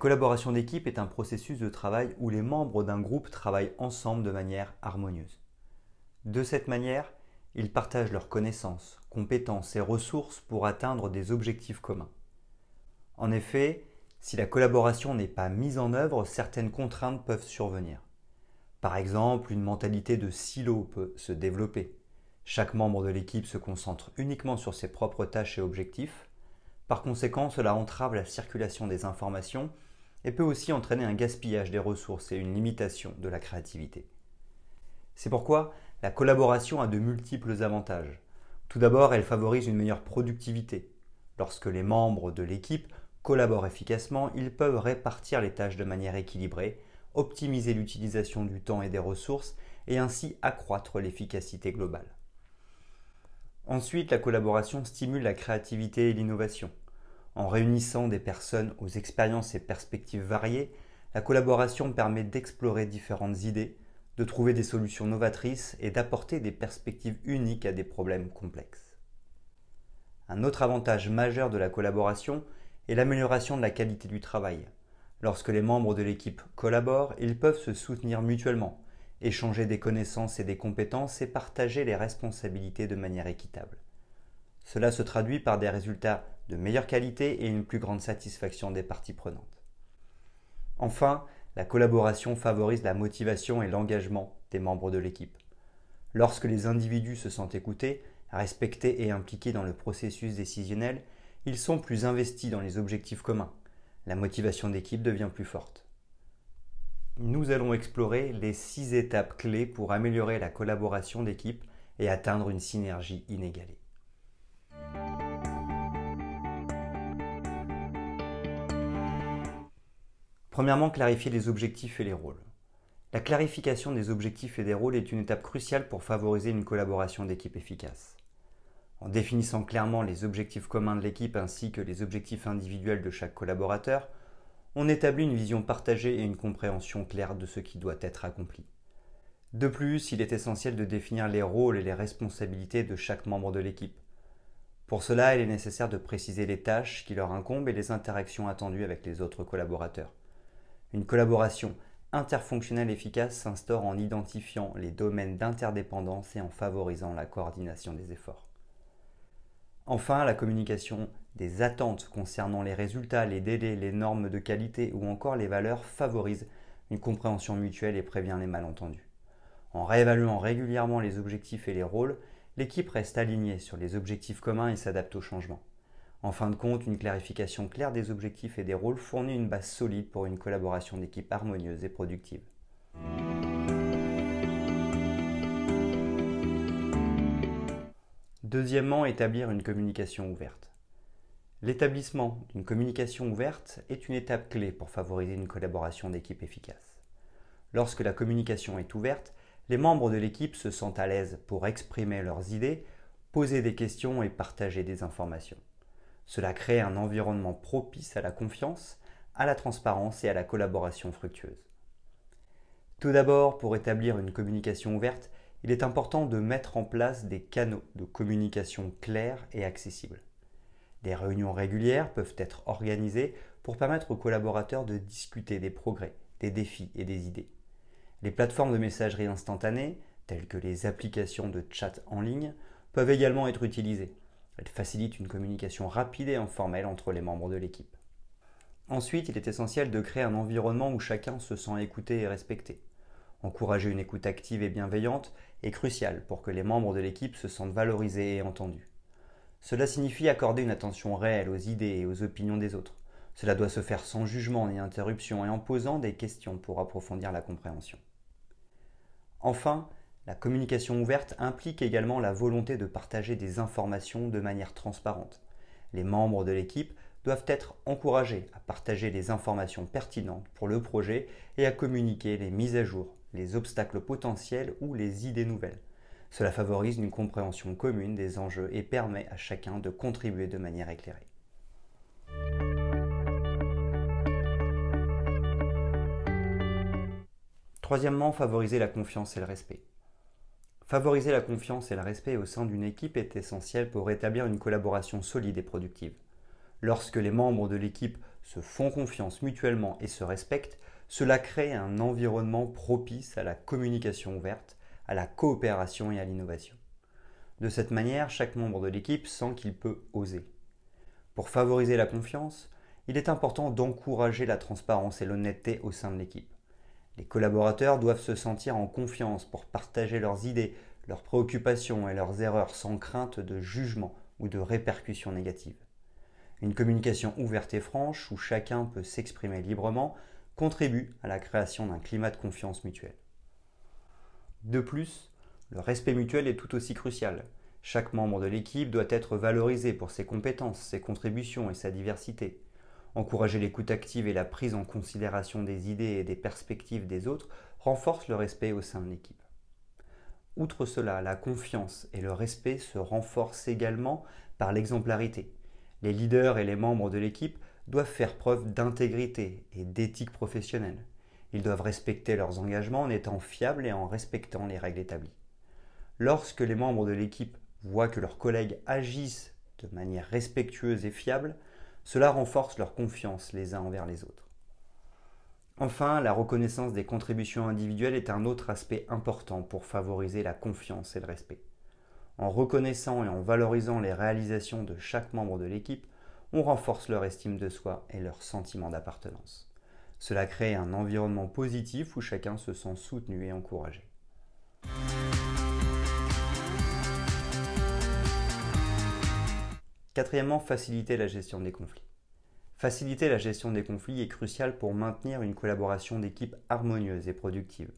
Collaboration d'équipe est un processus de travail où les membres d'un groupe travaillent ensemble de manière harmonieuse. De cette manière, ils partagent leurs connaissances, compétences et ressources pour atteindre des objectifs communs. En effet, si la collaboration n'est pas mise en œuvre, certaines contraintes peuvent survenir. Par exemple, une mentalité de silo peut se développer. Chaque membre de l'équipe se concentre uniquement sur ses propres tâches et objectifs, par conséquent, cela entrave la circulation des informations et peut aussi entraîner un gaspillage des ressources et une limitation de la créativité. C'est pourquoi la collaboration a de multiples avantages. Tout d'abord, elle favorise une meilleure productivité. Lorsque les membres de l'équipe collaborent efficacement, ils peuvent répartir les tâches de manière équilibrée, optimiser l'utilisation du temps et des ressources et ainsi accroître l'efficacité globale. Ensuite, la collaboration stimule la créativité et l'innovation. En réunissant des personnes aux expériences et perspectives variées, la collaboration permet d'explorer différentes idées, de trouver des solutions novatrices et d'apporter des perspectives uniques à des problèmes complexes. Un autre avantage majeur de la collaboration est l'amélioration de la qualité du travail. Lorsque les membres de l'équipe collaborent, ils peuvent se soutenir mutuellement, échanger des connaissances et des compétences et partager les responsabilités de manière équitable. Cela se traduit par des résultats de meilleure qualité et une plus grande satisfaction des parties prenantes. Enfin, la collaboration favorise la motivation et l'engagement des membres de l'équipe. Lorsque les individus se sentent écoutés, respectés et impliqués dans le processus décisionnel, ils sont plus investis dans les objectifs communs. La motivation d'équipe devient plus forte. Nous allons explorer les six étapes clés pour améliorer la collaboration d'équipe et atteindre une synergie inégalée. Premièrement, clarifier les objectifs et les rôles. La clarification des objectifs et des rôles est une étape cruciale pour favoriser une collaboration d'équipe efficace. En définissant clairement les objectifs communs de l'équipe ainsi que les objectifs individuels de chaque collaborateur, on établit une vision partagée et une compréhension claire de ce qui doit être accompli. De plus, il est essentiel de définir les rôles et les responsabilités de chaque membre de l'équipe. Pour cela, il est nécessaire de préciser les tâches qui leur incombent et les interactions attendues avec les autres collaborateurs. Une collaboration interfonctionnelle efficace s'instaure en identifiant les domaines d'interdépendance et en favorisant la coordination des efforts. Enfin, la communication des attentes concernant les résultats, les délais, les normes de qualité ou encore les valeurs favorise une compréhension mutuelle et prévient les malentendus. En réévaluant régulièrement les objectifs et les rôles, l'équipe reste alignée sur les objectifs communs et s'adapte aux changements. En fin de compte, une clarification claire des objectifs et des rôles fournit une base solide pour une collaboration d'équipe harmonieuse et productive. Deuxièmement, établir une communication ouverte. L'établissement d'une communication ouverte est une étape clé pour favoriser une collaboration d'équipe efficace. Lorsque la communication est ouverte, les membres de l'équipe se sentent à l'aise pour exprimer leurs idées, poser des questions et partager des informations. Cela crée un environnement propice à la confiance, à la transparence et à la collaboration fructueuse. Tout d'abord, pour établir une communication ouverte, il est important de mettre en place des canaux de communication clairs et accessibles. Des réunions régulières peuvent être organisées pour permettre aux collaborateurs de discuter des progrès, des défis et des idées. Les plateformes de messagerie instantanée, telles que les applications de chat en ligne, peuvent également être utilisées. Elle facilite une communication rapide et informelle entre les membres de l'équipe. Ensuite, il est essentiel de créer un environnement où chacun se sent écouté et respecté. Encourager une écoute active et bienveillante est crucial pour que les membres de l'équipe se sentent valorisés et entendus. Cela signifie accorder une attention réelle aux idées et aux opinions des autres. Cela doit se faire sans jugement ni interruption et en posant des questions pour approfondir la compréhension. Enfin, la communication ouverte implique également la volonté de partager des informations de manière transparente. Les membres de l'équipe doivent être encouragés à partager les informations pertinentes pour le projet et à communiquer les mises à jour les obstacles potentiels ou les idées nouvelles. Cela favorise une compréhension commune des enjeux et permet à chacun de contribuer de manière éclairée. Troisièmement, favoriser la confiance et le respect. Favoriser la confiance et le respect au sein d'une équipe est essentiel pour rétablir une collaboration solide et productive. Lorsque les membres de l'équipe se font confiance mutuellement et se respectent, cela crée un environnement propice à la communication ouverte, à la coopération et à l'innovation. De cette manière, chaque membre de l'équipe sent qu'il peut oser. Pour favoriser la confiance, il est important d'encourager la transparence et l'honnêteté au sein de l'équipe. Les collaborateurs doivent se sentir en confiance pour partager leurs idées, leurs préoccupations et leurs erreurs sans crainte de jugement ou de répercussions négatives. Une communication ouverte et franche où chacun peut s'exprimer librement contribue à la création d'un climat de confiance mutuelle. De plus, le respect mutuel est tout aussi crucial. Chaque membre de l'équipe doit être valorisé pour ses compétences, ses contributions et sa diversité. Encourager l'écoute active et la prise en considération des idées et des perspectives des autres renforce le respect au sein de l'équipe. Outre cela, la confiance et le respect se renforcent également par l'exemplarité. Les leaders et les membres de l'équipe doivent faire preuve d'intégrité et d'éthique professionnelle. Ils doivent respecter leurs engagements en étant fiables et en respectant les règles établies. Lorsque les membres de l'équipe voient que leurs collègues agissent de manière respectueuse et fiable, cela renforce leur confiance les uns envers les autres. Enfin, la reconnaissance des contributions individuelles est un autre aspect important pour favoriser la confiance et le respect. En reconnaissant et en valorisant les réalisations de chaque membre de l'équipe, on renforce leur estime de soi et leur sentiment d'appartenance. Cela crée un environnement positif où chacun se sent soutenu et encouragé. Quatrièmement, faciliter la gestion des conflits. Faciliter la gestion des conflits est crucial pour maintenir une collaboration d'équipe harmonieuse et productive.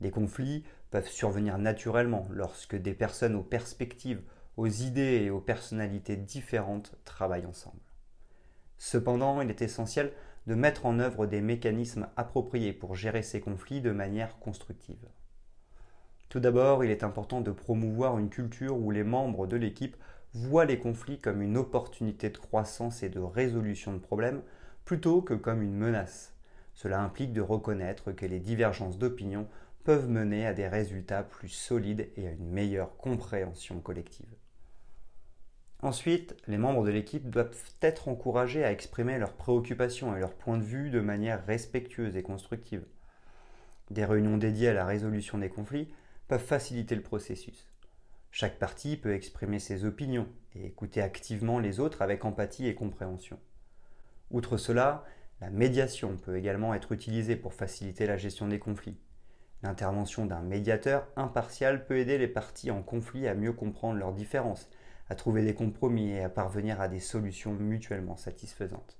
Les conflits peuvent survenir naturellement lorsque des personnes aux perspectives, aux idées et aux personnalités différentes travaillent ensemble. Cependant, il est essentiel de mettre en œuvre des mécanismes appropriés pour gérer ces conflits de manière constructive. Tout d'abord, il est important de promouvoir une culture où les membres de l'équipe voient les conflits comme une opportunité de croissance et de résolution de problèmes plutôt que comme une menace. Cela implique de reconnaître que les divergences d'opinion peuvent mener à des résultats plus solides et à une meilleure compréhension collective. Ensuite, les membres de l'équipe doivent être encouragés à exprimer leurs préoccupations et leurs points de vue de manière respectueuse et constructive. Des réunions dédiées à la résolution des conflits peuvent faciliter le processus. Chaque partie peut exprimer ses opinions et écouter activement les autres avec empathie et compréhension. Outre cela, la médiation peut également être utilisée pour faciliter la gestion des conflits. L'intervention d'un médiateur impartial peut aider les parties en conflit à mieux comprendre leurs différences à trouver des compromis et à parvenir à des solutions mutuellement satisfaisantes.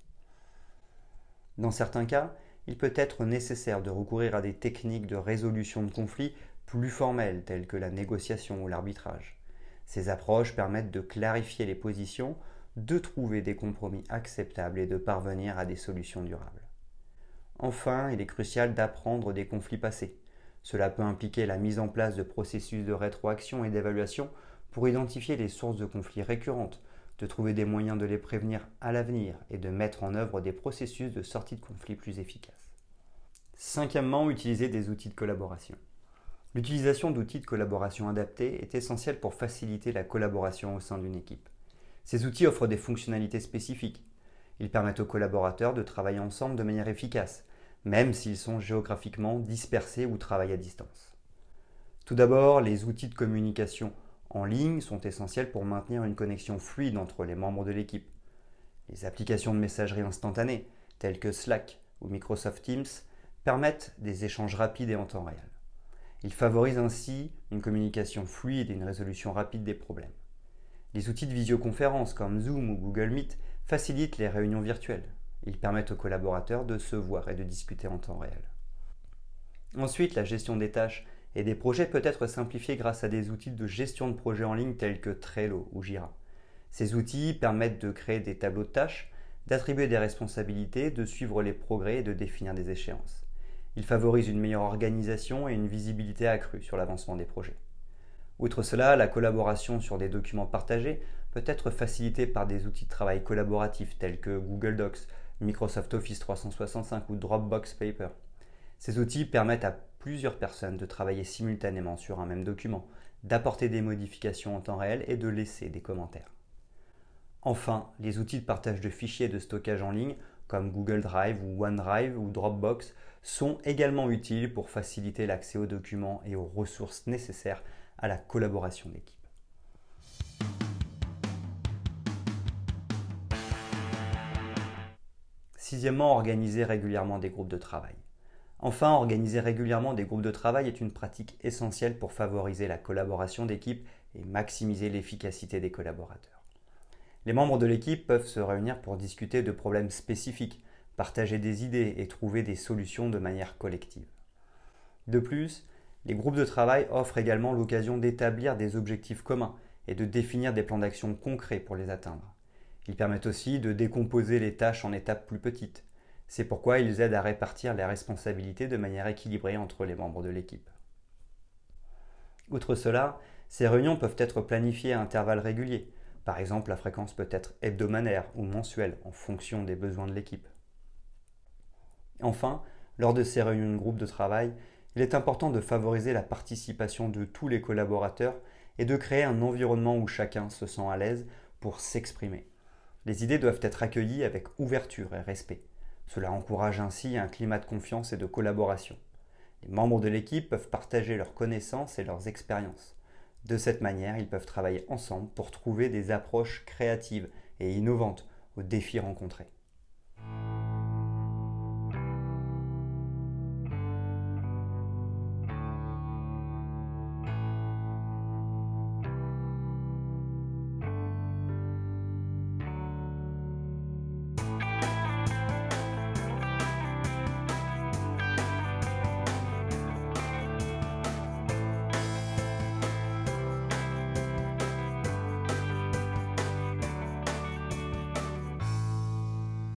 Dans certains cas, il peut être nécessaire de recourir à des techniques de résolution de conflits plus formelles telles que la négociation ou l'arbitrage. Ces approches permettent de clarifier les positions, de trouver des compromis acceptables et de parvenir à des solutions durables. Enfin, il est crucial d'apprendre des conflits passés. Cela peut impliquer la mise en place de processus de rétroaction et d'évaluation pour identifier les sources de conflits récurrentes, de trouver des moyens de les prévenir à l'avenir et de mettre en œuvre des processus de sortie de conflits plus efficaces. Cinquièmement, utiliser des outils de collaboration. L'utilisation d'outils de collaboration adaptés est essentielle pour faciliter la collaboration au sein d'une équipe. Ces outils offrent des fonctionnalités spécifiques. Ils permettent aux collaborateurs de travailler ensemble de manière efficace, même s'ils sont géographiquement dispersés ou travaillent à distance. Tout d'abord, les outils de communication en ligne sont essentiels pour maintenir une connexion fluide entre les membres de l'équipe. Les applications de messagerie instantanée, telles que Slack ou Microsoft Teams, permettent des échanges rapides et en temps réel. Ils favorisent ainsi une communication fluide et une résolution rapide des problèmes. Les outils de visioconférence comme Zoom ou Google Meet facilitent les réunions virtuelles. Ils permettent aux collaborateurs de se voir et de discuter en temps réel. Ensuite, la gestion des tâches et des projets peuvent être simplifiés grâce à des outils de gestion de projets en ligne tels que Trello ou Jira. Ces outils permettent de créer des tableaux de tâches, d'attribuer des responsabilités, de suivre les progrès et de définir des échéances. Il favorise une meilleure organisation et une visibilité accrue sur l'avancement des projets. Outre cela, la collaboration sur des documents partagés peut être facilitée par des outils de travail collaboratifs tels que Google Docs, Microsoft Office 365 ou Dropbox Paper. Ces outils permettent à plusieurs personnes de travailler simultanément sur un même document, d'apporter des modifications en temps réel et de laisser des commentaires. Enfin, les outils de partage de fichiers de stockage en ligne comme Google Drive ou OneDrive ou Dropbox sont également utiles pour faciliter l'accès aux documents et aux ressources nécessaires à la collaboration d'équipe. Sixièmement, organiser régulièrement des groupes de travail. Enfin, organiser régulièrement des groupes de travail est une pratique essentielle pour favoriser la collaboration d'équipe et maximiser l'efficacité des collaborateurs. Les membres de l'équipe peuvent se réunir pour discuter de problèmes spécifiques, partager des idées et trouver des solutions de manière collective. De plus, les groupes de travail offrent également l'occasion d'établir des objectifs communs et de définir des plans d'action concrets pour les atteindre. Ils permettent aussi de décomposer les tâches en étapes plus petites. C'est pourquoi ils aident à répartir les responsabilités de manière équilibrée entre les membres de l'équipe. Outre cela, ces réunions peuvent être planifiées à intervalles réguliers. Par exemple, la fréquence peut être hebdomadaire ou mensuelle en fonction des besoins de l'équipe. Enfin, lors de ces réunions de groupe de travail, il est important de favoriser la participation de tous les collaborateurs et de créer un environnement où chacun se sent à l'aise pour s'exprimer. Les idées doivent être accueillies avec ouverture et respect. Cela encourage ainsi un climat de confiance et de collaboration. Les membres de l'équipe peuvent partager leurs connaissances et leurs expériences. De cette manière, ils peuvent travailler ensemble pour trouver des approches créatives et innovantes aux défis rencontrés.